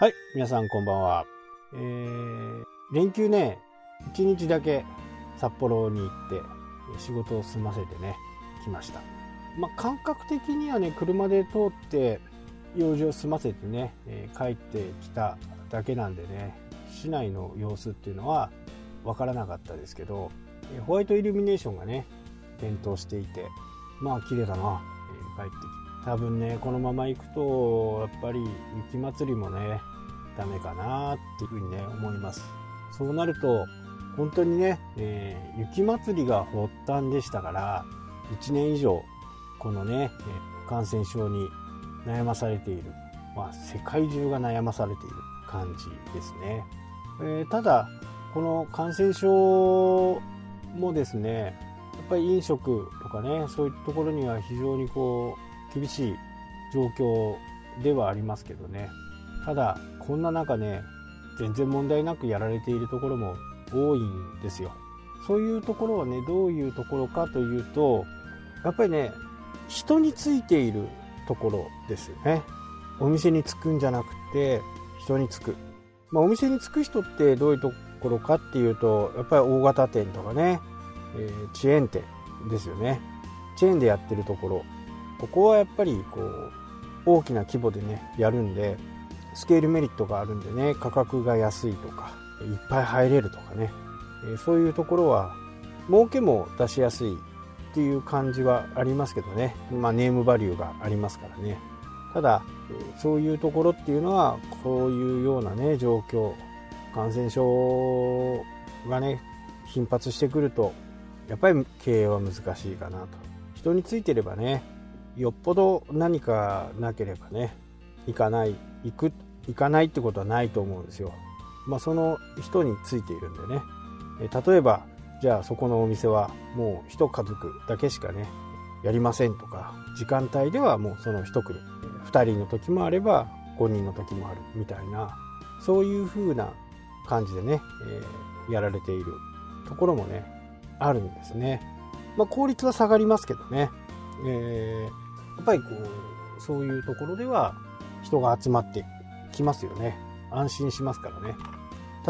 はい、皆さんこんばんは。えー、連休ね、1日だけ札幌に行って仕事を済ませてね、来ました。まあ、感覚的にはね、車で通って用事を済ませてね、えー、帰ってきただけなんでね、市内の様子っていうのは分からなかったですけど、ホワイトイルミネーションがね、点灯していて、まあ綺麗だな、えー、帰ってき多分ねこのまま行くとやっぱり雪まつりもねダメかなっていうふうにね思います。そうなると本当にね、えー、雪まつりが発端でしたから1年以上このね感染症に悩まされている、まあ、世界中が悩まされている感じですね、えー、ただこの感染症もですねやっぱり飲食とかねそういったところには非常にこう厳しい状況ではありますけどね。ただこんな中ね全然問題なくやられているところも多いんですよ。そういうところはねどういうところかというとやっぱりね人についているところですよね。お店に着くんじゃなくて人に着く、まあ、お店に着く人ってどういうところかっていうとやっぱり大型店とかね、えー、チェーン店ですよね。チェーンでやってるところ。ここはやっぱりこう大きな規模でねやるんでスケールメリットがあるんでね価格が安いとかいっぱい入れるとかねそういうところは儲けも出しやすいっていう感じはありますけどね、まあ、ネームバリューがありますからね。ただそういうところっていうのはこういうようなね状況感染症がね頻発してくるとやっぱり経営は難しいかなと。人についてればねよっぽど何かなければね行かない行く行かないってことはないと思うんですよ。まあ、その人についているんでね例えばじゃあそこのお店はもう一家族だけしかねやりませんとか時間帯ではもうその一組2人の時もあれば5人の時もあるみたいなそういう風な感じでね、えー、やられているところもねあるんですね。まあ、効率は下がりますけどね、えーっぱりこうそういうところでは人が集まってきますよね。安心しますからね。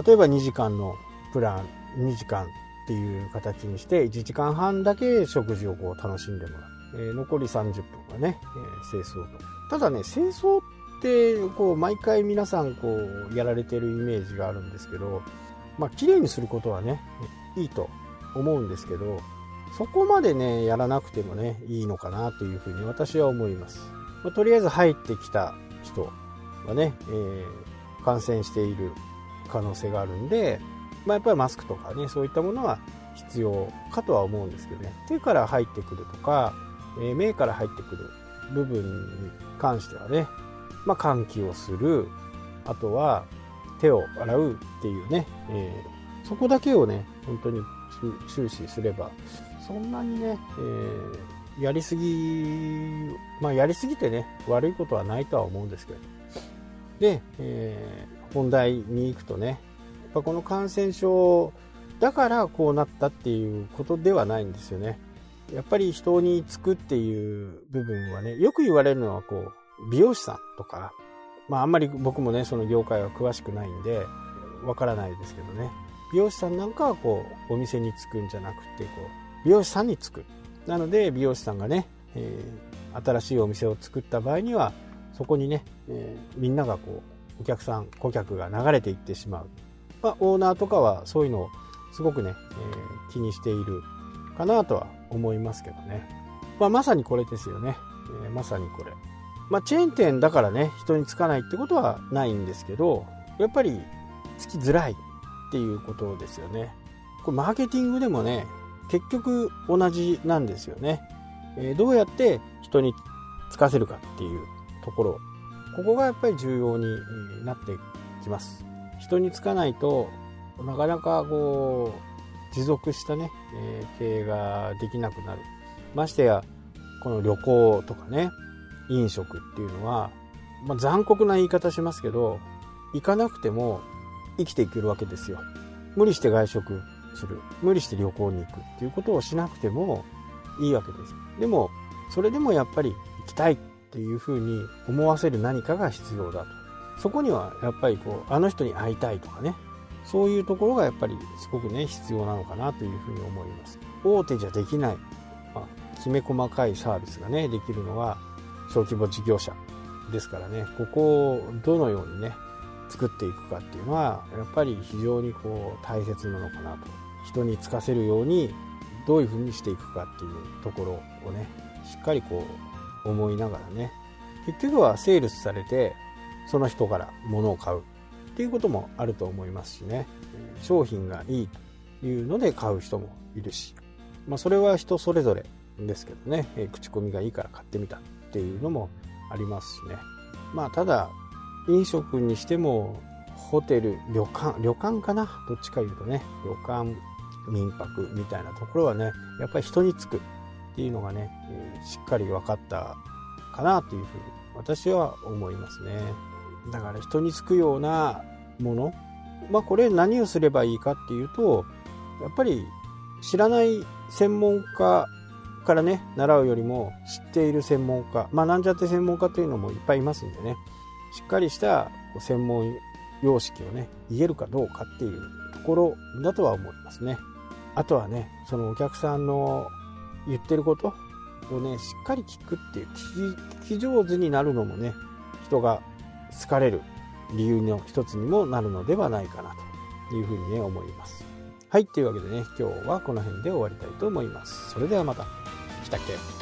例えば2時間のプラン2時間っていう形にして1時間半だけ食事をこう楽しんでもらう、えー、残り30分はね、えー、清掃と。ただね清掃ってこう毎回皆さんこうやられてるイメージがあるんですけどまあ綺麗にすることはねいいと思うんですけどそこまでね、やらなくてもね、いいのかなというふうに私は思います。まあ、とりあえず入ってきた人はね、えー、感染している可能性があるんで、まあ、やっぱりマスクとかね、そういったものは必要かとは思うんですけどね、手から入ってくるとか、えー、目から入ってくる部分に関してはね、まあ、換気をする、あとは手を洗うっていうね、えー、そこだけをね、本当に終始すれば、そんなにね、えー、やりすぎ、まあやりすぎてね、悪いことはないとは思うんですけど。で、えー、本題に行くとね、やっぱこの感染症だからこうなったっていうことではないんですよね。やっぱり人につくっていう部分はね、よく言われるのはこう、美容師さんとか、まああんまり僕もね、その業界は詳しくないんで、わからないですけどね。美容師さんなんかはこう、お店に着くんじゃなくて、こう、美容師さんにつく。なので美容師さんがね、えー、新しいお店を作った場合にはそこにね、えー、みんながこうお客さん顧客が流れていってしまう、まあ、オーナーとかはそういうのをすごくね、えー、気にしているかなとは思いますけどね、まあ、まさにこれですよね、えまさにこれ、まあ、チェーン店だからね人につかないってことはないんですけどやっぱりつきづらいっていうことですよね。これマーケティングでもね結局同じなんですよね。え、どうやって人につかせるかっていうところ、ここがやっぱり重要になってきます。人につかないとなかなかこう持続したね、え、経営ができなくなる。ましてや、この旅行とかね、飲食っていうのは、まあ、残酷な言い方しますけど、行かなくても生きていけるわけですよ。無理して外食する。無理して旅行に行くっていうことをしなくてもいいわけです。でもそれでもやっぱり行きたいっていうふうに思わせる何かが必要だと。そこにはやっぱりこうあの人に会いたいとかね。そういうところがやっぱりすごくね必要なのかなというふうに思います。大手じゃできない、まあ、きめ細かいサービスがねできるのは小規模事業者ですからね。ここをどのようにね作っていくかっていうのはやっぱり非常にこう大切なのかなと。人につかせるようにどういうふうにしていくかっていうところをねしっかりこう思いながらね。結局はセールスされてその人から物を買うっていうこともあると思いますしね。商品がいいというので買う人もいるし、まあ、それは人それぞれですけどね。口コミがいいから買ってみたっていうのもありますしね。まあただ飲食にしてもホテル旅館旅館かな？どっちか言うとね旅館民泊みたいなところはねやっぱり人につくっていうのがね、えしっかり分かったかなというふうに私は思いますね。だから人につくようなものまあこれ何をすればいいかっていうとやっぱり知らない専門家からね習うよりも知っている専門家まあなんちゃって専門家というのもいっぱいいますんでねしっかりした専門様式をね言えるかどうかっていうところだとは思いますね。あとはねそのお客さんの言ってることをねしっかり聞くっていう聞き上手になるのもね人が好かれる理由の一つにもなるのではないかなというふうにね思います。はいというわけでね今日はこの辺で終わりたいと思います。それではまた。来たっけ？